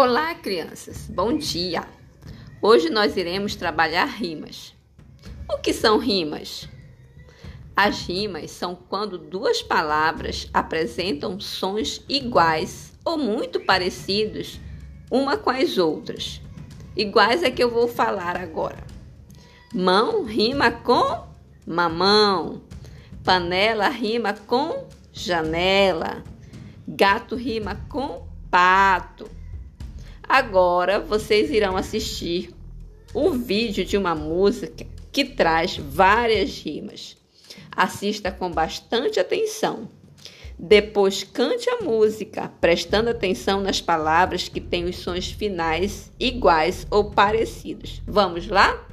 Olá, crianças. Bom dia. Hoje nós iremos trabalhar rimas. O que são rimas? As rimas são quando duas palavras apresentam sons iguais ou muito parecidos uma com as outras. Iguais é que eu vou falar agora. Mão rima com mamão. Panela rima com janela. Gato rima com pato. Agora vocês irão assistir o vídeo de uma música que traz várias rimas. Assista com bastante atenção. Depois cante a música, prestando atenção nas palavras que têm os sons finais iguais ou parecidos. Vamos lá?